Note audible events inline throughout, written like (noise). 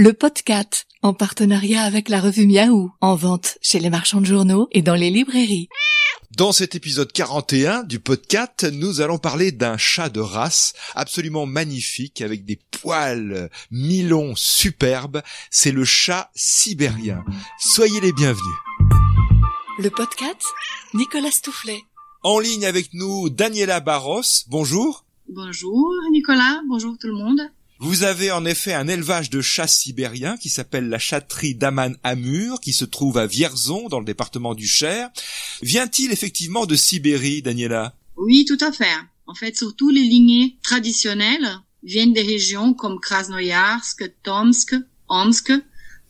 le podcast, en partenariat avec la revue Miaou, en vente chez les marchands de journaux et dans les librairies. Dans cet épisode 41 du podcast, nous allons parler d'un chat de race absolument magnifique avec des poils mi-longs superbes. C'est le chat sibérien. Soyez les bienvenus. Le podcast, Nicolas Stoufflet. En ligne avec nous, Daniela Barros. Bonjour. Bonjour Nicolas, bonjour tout le monde. Vous avez en effet un élevage de chats sibériens qui s'appelle la chatterie d'Aman Amur, qui se trouve à Vierzon, dans le département du Cher. Vient-il effectivement de Sibérie, Daniela? Oui, tout à fait. En fait, surtout les lignées traditionnelles viennent des régions comme Krasnoyarsk, Tomsk, Omsk.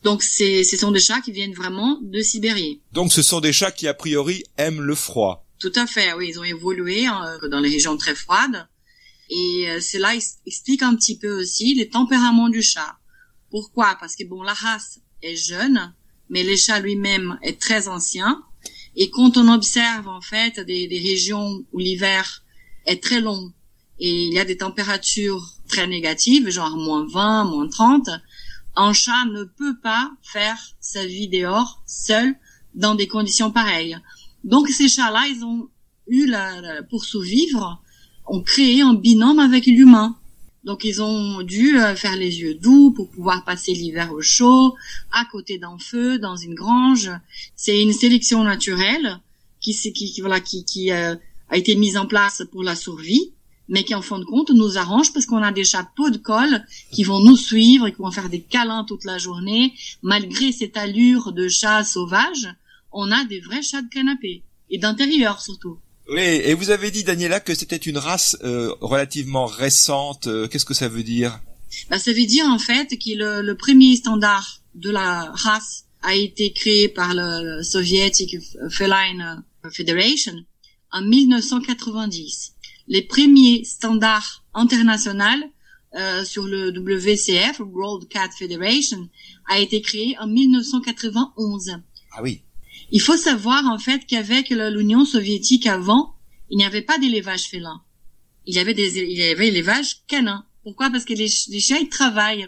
Donc, ce sont des chats qui viennent vraiment de Sibérie. Donc, ce sont des chats qui, a priori, aiment le froid. Tout à fait, oui. Ils ont évolué hein, dans les régions très froides. Et euh, cela explique un petit peu aussi les tempéraments du chat. Pourquoi? Parce que bon, la race est jeune, mais le chat lui-même est très ancien. Et quand on observe en fait des, régions où l'hiver est très long et il y a des températures très négatives, genre moins 20, moins 30, un chat ne peut pas faire sa vie dehors seul dans des conditions pareilles. Donc ces chats-là, ils ont eu la, pour survivre, ont créé un binôme avec l'humain. Donc ils ont dû euh, faire les yeux doux pour pouvoir passer l'hiver au chaud, à côté d'un feu, dans une grange. C'est une sélection naturelle qui, qui, voilà, qui, qui euh, a été mise en place pour la survie, mais qui en fin de compte nous arrange parce qu'on a des chapeaux de colle qui vont nous suivre et qui vont faire des câlins toute la journée. Malgré cette allure de chat sauvage, on a des vrais chats de canapé et d'intérieur surtout. Oui, et vous avez dit, Daniela, que c'était une race euh, relativement récente. Euh, qu'est-ce que ça veut dire? Bah, Ça veut dire en fait que le, le, premier standard de la race a été créé par le, le Soviétique Feline Federation en 1990. Les premiers standards internationaux euh, sur le WCF, World Cat Federation, a été créé en 1991. Ah oui. Il faut savoir en fait qu'avec l'Union soviétique avant, il n'y avait pas d'élevage félin. Il y avait des, il y avait l'élevage canin. Pourquoi? Parce que les, les chiens ils travaillent.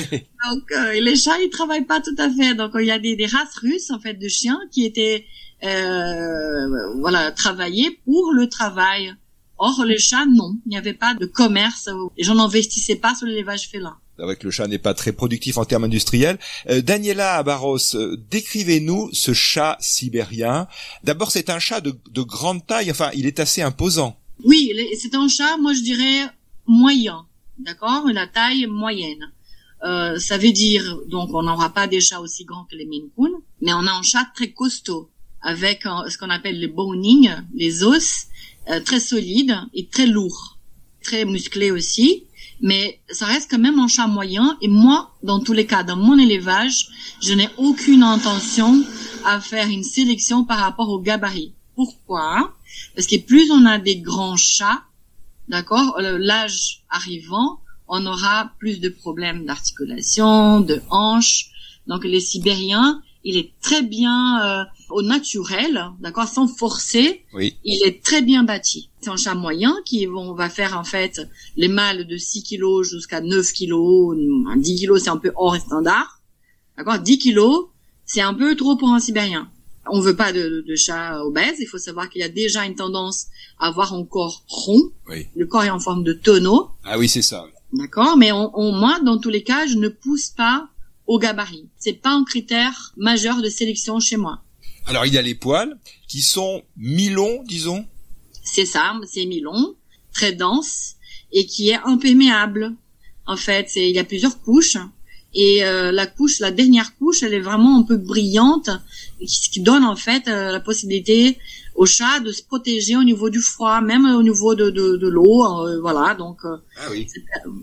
(laughs) Donc euh, les chats ils travaillent pas tout à fait. Donc il y a des, des races russes en fait de chiens qui étaient euh, voilà travaillés pour le travail. Or les chats non, il n'y avait pas de commerce. Les gens n'investissaient pas sur l'élevage félin avec le chat n'est pas très productif en termes industriels. Euh, Daniela Barros, euh, décrivez-nous ce chat sibérien. D'abord, c'est un chat de, de, grande taille, enfin, il est assez imposant. Oui, c'est un chat, moi je dirais moyen, d'accord, la taille moyenne. Euh, ça veut dire, donc, on n'aura pas des chats aussi grands que les Maine mais on a un chat très costaud, avec ce qu'on appelle le boning, les os, euh, très solides et très lourds, très musclés aussi mais ça reste quand même un chat moyen. Et moi, dans tous les cas, dans mon élevage, je n'ai aucune intention à faire une sélection par rapport au gabarit. Pourquoi? Parce que plus on a des grands chats, d'accord, l'âge arrivant, on aura plus de problèmes d'articulation, de hanches. Donc les Sibériens, il est très bien euh, au naturel, d'accord, sans forcer. Oui. Il est très bien bâti. C'est un chat moyen qui on va faire en fait les mâles de 6 kilos jusqu'à 9 kilos. 10 kilos c'est un peu hors standard, d'accord. 10 kilos c'est un peu trop pour un Sibérien. On veut pas de, de chat obèse. Il faut savoir qu'il y a déjà une tendance à avoir un corps rond. Oui. Le corps est en forme de tonneau. Ah oui, c'est ça. D'accord, mais on, on, moi, dans tous les cas, je ne pousse pas au gabarit. C'est pas un critère majeur de sélection chez moi. Alors il y a les poils qui sont mi-longs, disons. C'est ça, c'est mi-long, très dense et qui est imperméable. En fait, il y a plusieurs couches et euh, la couche, la dernière couche, elle est vraiment un peu brillante, ce qui donne en fait euh, la possibilité au chat de se protéger au niveau du froid, même au niveau de, de, de l'eau, euh, voilà. Donc, ah oui.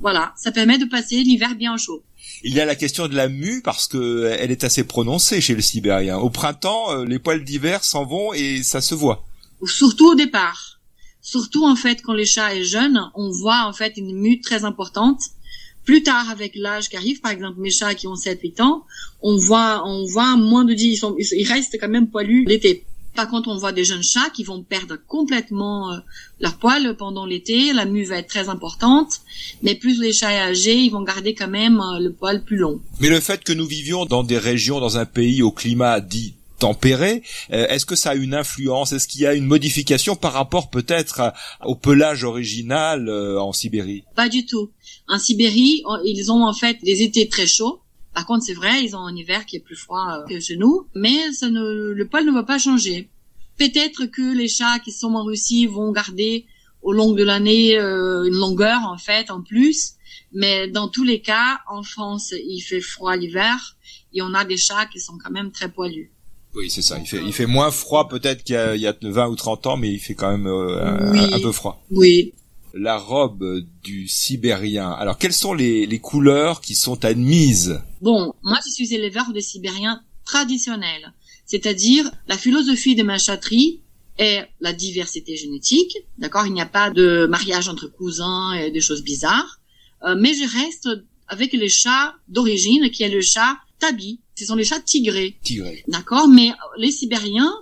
voilà, ça permet de passer l'hiver bien chaud. Il y a la question de la mue parce que elle est assez prononcée chez le Sibérien. Au printemps, les poils d'hiver s'en vont et ça se voit. Surtout au départ. Surtout en fait quand les chats est jeune, on voit en fait une mue très importante plus tard, avec l'âge qui arrive, par exemple mes chats qui ont 7-8 ans, on voit, on voit moins de 10, ils, sont, ils restent quand même poilus l'été. Par contre, on voit des jeunes chats qui vont perdre complètement euh, leur poil pendant l'été. La mue va être très importante, mais plus les chats âgés, ils vont garder quand même euh, le poil plus long. Mais le fait que nous vivions dans des régions, dans un pays au climat dit tempéré, euh, est-ce que ça a une influence? Est-ce qu'il y a une modification par rapport peut-être au pelage original en Sibérie? Pas du tout. En Sibérie, ils ont en fait des étés très chauds par contre, c'est vrai, ils ont un hiver qui est plus froid euh, que chez nous, mais ça ne, le poil ne va pas changer. Peut-être que les chats qui sont en Russie vont garder au long de l'année euh, une longueur en fait en plus, mais dans tous les cas, en France, il fait froid l'hiver et on a des chats qui sont quand même très poilus. Oui, c'est ça. Il fait, il fait moins froid peut-être qu'il y, a 20 ou 30 ans, mais il fait quand même euh, un, un, peu froid. Oui, la robe du Sibérien. Alors, quelles sont les, les couleurs qui sont admises? Bon, moi, je suis éleveur des Sibériens traditionnels. C'est-à-dire, la philosophie de ma chatterie est la diversité génétique. D'accord? Il n'y a pas de mariage entre cousins et des choses bizarres. Euh, mais je reste avec les chats d'origine, qui est le chat tabi. Ce sont les chats tigrés. Tigrés. D'accord? Mais les Sibériens,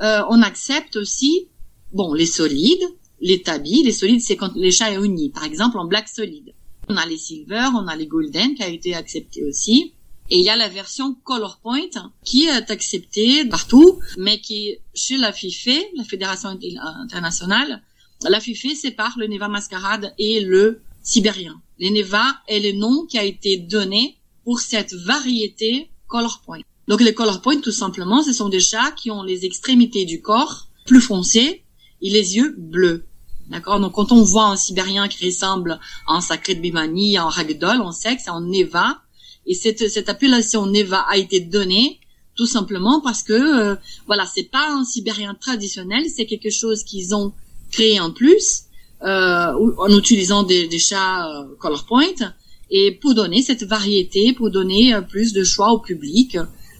euh, on accepte aussi, bon, les solides, les tabis, les solides, c'est quand les chats est uni. Par exemple, en black solide. On a les silver, on a les golden qui a été accepté aussi. Et il y a la version Color Point qui est acceptée partout, mais qui chez la FIFE, la Fédération internationale, la FIFE sépare le Neva mascarade et le sibérien. Le Neva est le nom qui a été donné pour cette variété Color Point. Donc les Color Point, tout simplement, ce sont des chats qui ont les extrémités du corps plus foncées et les yeux bleus. D'accord? Donc quand on voit un sibérien qui ressemble à un sacré de Bimani, à un ragdoll, on sait que c'est un Neva. Et cette, cette appellation Neva a été donnée tout simplement parce que euh, voilà, c'est pas un sibérien traditionnel, c'est quelque chose qu'ils ont créé en plus euh, en utilisant des, des chats euh, color point et pour donner cette variété, pour donner euh, plus de choix au public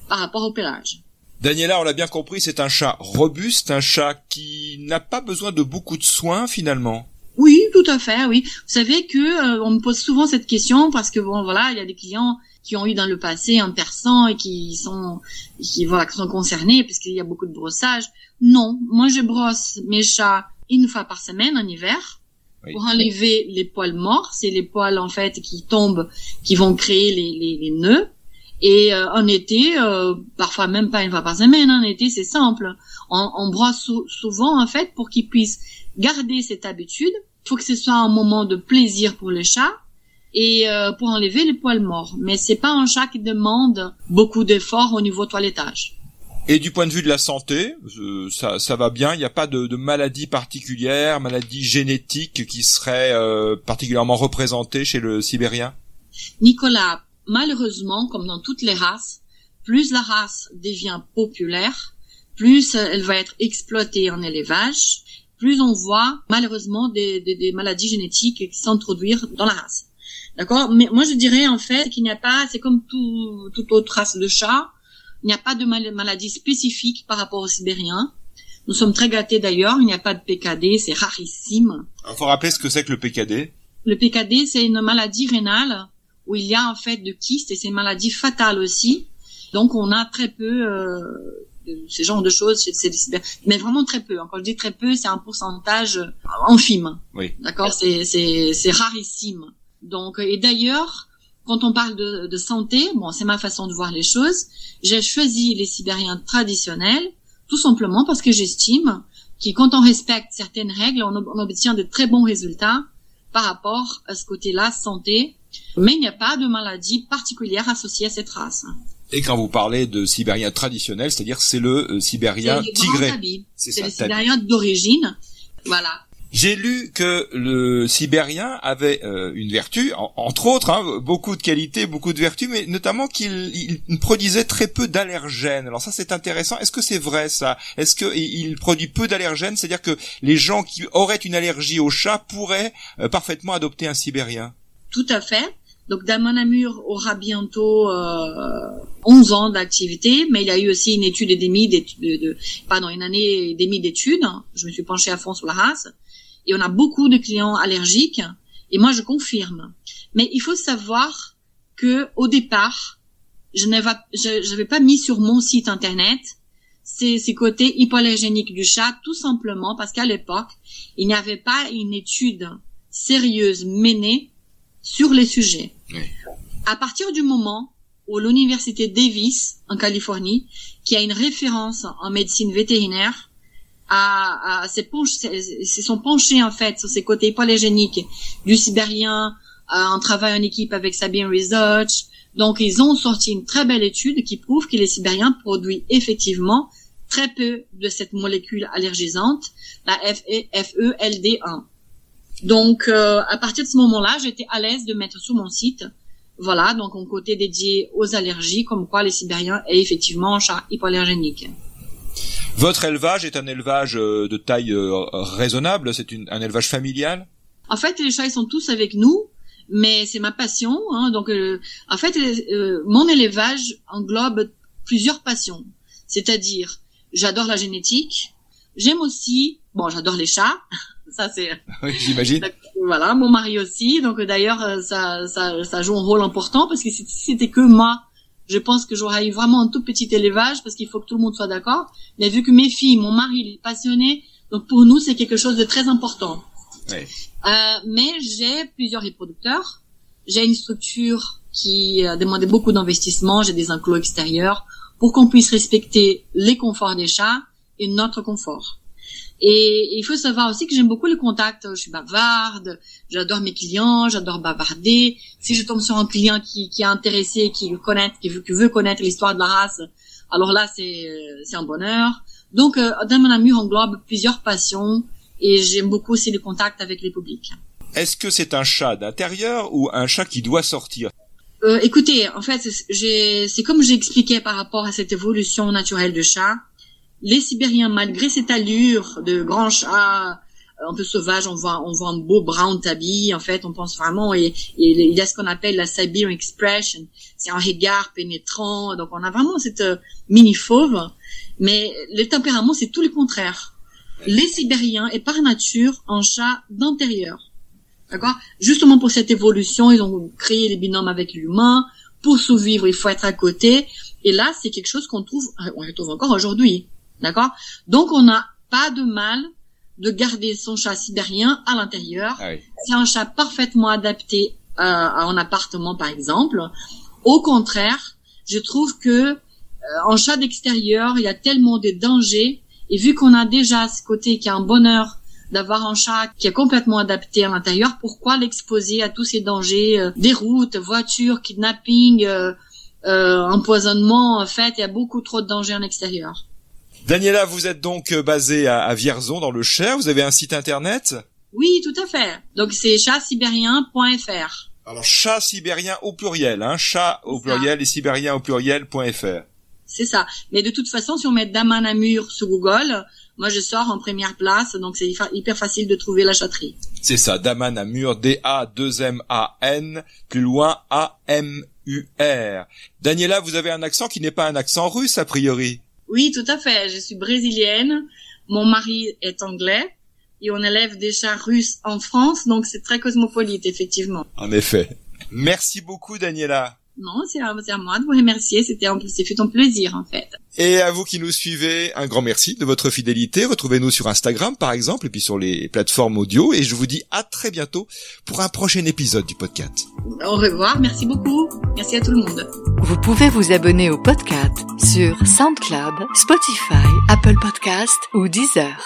par rapport au pelage. Daniela, on l'a bien compris, c'est un chat robuste, un chat qui n'a pas besoin de beaucoup de soins finalement. Oui, tout à fait, oui. Vous savez que euh, on me pose souvent cette question parce que bon voilà, il y a des clients qui ont eu dans le passé un persan et qui sont qui voilà qui sont concernés puisqu'il y a beaucoup de brossage. Non, moi je brosse mes chats une fois par semaine en hiver pour enlever les poils morts, c'est les poils en fait qui tombent, qui vont créer les, les, les nœuds. Et euh, en été, euh, parfois même pas une fois par semaine, en été c'est simple. On, on brosse souvent en fait pour qu'ils puissent garder cette habitude. Il faut que ce soit un moment de plaisir pour le chat et euh, pour enlever les poils morts. Mais c'est pas un chat qui demande beaucoup d'efforts au niveau toilettage. Et du point de vue de la santé, ça, ça va bien. Il n'y a pas de, de maladie particulière, maladie génétique qui serait particulièrement représentée chez le Sibérien? Nicolas, malheureusement, comme dans toutes les races, plus la race devient populaire, plus elle va être exploitée en élevage, plus on voit malheureusement des, des, maladies génétiques s'introduire dans la race. D'accord? Mais moi je dirais en fait qu'il n'y a pas, c'est comme tout, toute autre race de chat, il n'y a pas de maladie spécifique par rapport aux Sibériens. Nous sommes très gâtés d'ailleurs, il n'y a pas de PKD, c'est rarissime. Il faut rappeler ce que c'est que le PKD. Le PKD, c'est une maladie rénale où il y a en fait de kystes et c'est une maladie fatale aussi. Donc on a très peu euh, de ce genre de choses chez ces mais vraiment très peu. Quand je dis très peu, c'est un pourcentage infime. Oui. D'accord, c'est c'est c'est rarissime. Donc et d'ailleurs, quand on parle de, de santé, bon, c'est ma façon de voir les choses. J'ai choisi les Sibériens traditionnels tout simplement parce que j'estime que quand on respecte certaines règles, on, on obtient de très bons résultats par rapport à ce côté-là santé mais il n'y a pas de maladie particulière associée à cette race. Et quand vous parlez de sibérien traditionnel, c'est-à-dire c'est le euh, sibérien tigré. C'est le sibérien d'origine. Voilà. J'ai lu que le sibérien avait euh, une vertu, entre autres, hein, beaucoup de qualités, beaucoup de vertus, mais notamment qu'il produisait très peu d'allergènes. Alors ça c'est intéressant. Est-ce que c'est vrai ça? Est-ce qu'il produit peu d'allergènes? C'est-à-dire que les gens qui auraient une allergie au chat pourraient euh, parfaitement adopter un sibérien? Tout à fait. Donc Damon Amur aura bientôt euh, 11 ans d'activité, mais il y a eu aussi une étude et de, pardon, une année et demie d'études. Je me suis penchée à fond sur la race. Et on a beaucoup de clients allergiques. Et moi, je confirme. Mais il faut savoir que au départ, je n'avais, pas mis sur mon site internet ces, ces côtés hypoallergéniques du chat, tout simplement parce qu'à l'époque, il n'y avait pas une étude sérieuse menée sur les sujets. Oui. À partir du moment où l'université Davis, en Californie, qui a une référence en médecine vétérinaire, s'est penché, s'est- se sont penchés en fait sur ces côtés hypoallergéniques du sibérien euh, en travail en équipe avec Sabine Research. Donc ils ont sorti une très belle étude qui prouve que les sibériens produisent effectivement très peu de cette molécule allergisante, la E, FELD1. Donc euh, à partir de ce moment-là, j'étais à l'aise de mettre sur mon site voilà, donc un côté dédié aux allergies, comme quoi les Sibériens est effectivement un chat hypoallergénique. Votre élevage est un élevage euh, de taille euh, raisonnable, c'est un élevage familial? En fait, les chats ils sont tous avec nous, mais c'est ma passion. Hein, donc, euh, en fait, euh, mon élevage englobe plusieurs passions. C'est-à-dire, j'adore la génétique. J'aime aussi, bon, j'adore les chats. (laughs) Ça c'est (laughs) Oui, j'imagine. voilà, mon mari aussi. Donc euh, d'ailleurs, euh, ça, ça, ça joue un rôle important parce que si c'était que moi, je pense que j'aurais eu vraiment un tout petit élevage parce qu'il faut que tout le monde soit d'accord. Mais vu que mes filles, mon mari, il est passionné, donc pour nous c'est quelque chose de très important. Euh, mais j'ai plusieurs reproducteurs. J'ai une structure qui a demandé beaucoup d'investissement. J'ai des enclos extérieurs pour qu'on puisse respecter les conforts des chats et notre confort. Et il faut savoir aussi que j'aime beaucoup le contact. Je suis bavarde, j'adore mes clients, j'adore bavarder. Si je tombe sur un client qui, qui est intéressé, qui veut connaître, qui veut, qui veut connaître l'histoire de la race, alors là c'est euh, c'est un bonheur. Donc euh, dans mon amur englobe plusieurs passions et j'aime beaucoup aussi le contact avec les publics. Est-ce que c'est un chat d'intérieur ou un chat qui doit sortir? Euh, écoutez, en fait, c'est- j'ai- c'est comme j'ai expliqué par rapport à cette évolution naturelle du chat. Les Sibériens, malgré cette allure de grand chat euh, un peu sauvage, on voit, on voit un beau brown tabby. En fait, on pense vraiment et, et il y a ce qu'on appelle la Siberian expression. C'est un regard pénétrant. Donc, on a vraiment cette euh, mini fauve. Mais le tempérament, c'est tout le contraire. Les Sibériens est par nature un chat d'intérieur. D'accord? Justement pour cette évolution, ils ont créé les binômes avec l'humain. Pour survivre, il faut être à côté. Et là, c'est quelque chose qu'on trouve, on retrouve encore aujourd'hui. D'accord? Donc, on n'a pas de mal de garder son chat sibérien à l'intérieur. Ah oui. C'est un chat parfaitement adapté euh, à un appartement, par exemple. Au contraire, je trouve que euh, en chat d'extérieur, il y a tellement de dangers. Et vu qu'on a déjà ce côté qui est un bonheur d'avoir un chat qui est complètement adapté à l'intérieur, pourquoi l'exposer à tous ces dangers euh, des routes, voitures, kidnapping, euh, euh, empoisonnement En fait, il y a beaucoup trop de dangers en extérieur. Daniela, vous êtes donc euh, basée à, à Vierzon dans le Cher. Vous avez un site internet? Oui, tout à fait. Donc c'est chatsibérien.fr. Alors chat sibérien au pluriel, hein, chat au ça. pluriel et sibérien au pluriel.fr. C'est ça. Mais de toute façon, si on met Daman Amur sur Google, moi je sors en première place, donc c'est hyper- facile de trouver la chatterie. C'est ça, Daman Amur, D-A-2-M-A-N, plus loin A-M-U-R. Daniela, vous avez un accent qui n'est pas un accent russe a priori? Oui, tout à fait. Je suis brésilienne. Mon mari est anglais. Et on élève des chats russes en France, donc c'est très cosmopolite, effectivement. En effet. Merci beaucoup Daniela. Non, c'est à, moi de vous remercier. C'était un, c'est fait un plaisir, en fait. Et à vous qui nous suivez, un grand merci de votre fidélité. Retrouvez-nous sur Instagram par exemple et puis sur les plateformes audio et je vous dis à très bientôt pour un prochain épisode du podcast. Au revoir. Merci beaucoup. Merci à tout le monde. Vous pouvez vous abonner au podcast sur SoundCloud, Spotify, Apple Podcast ou Deezer.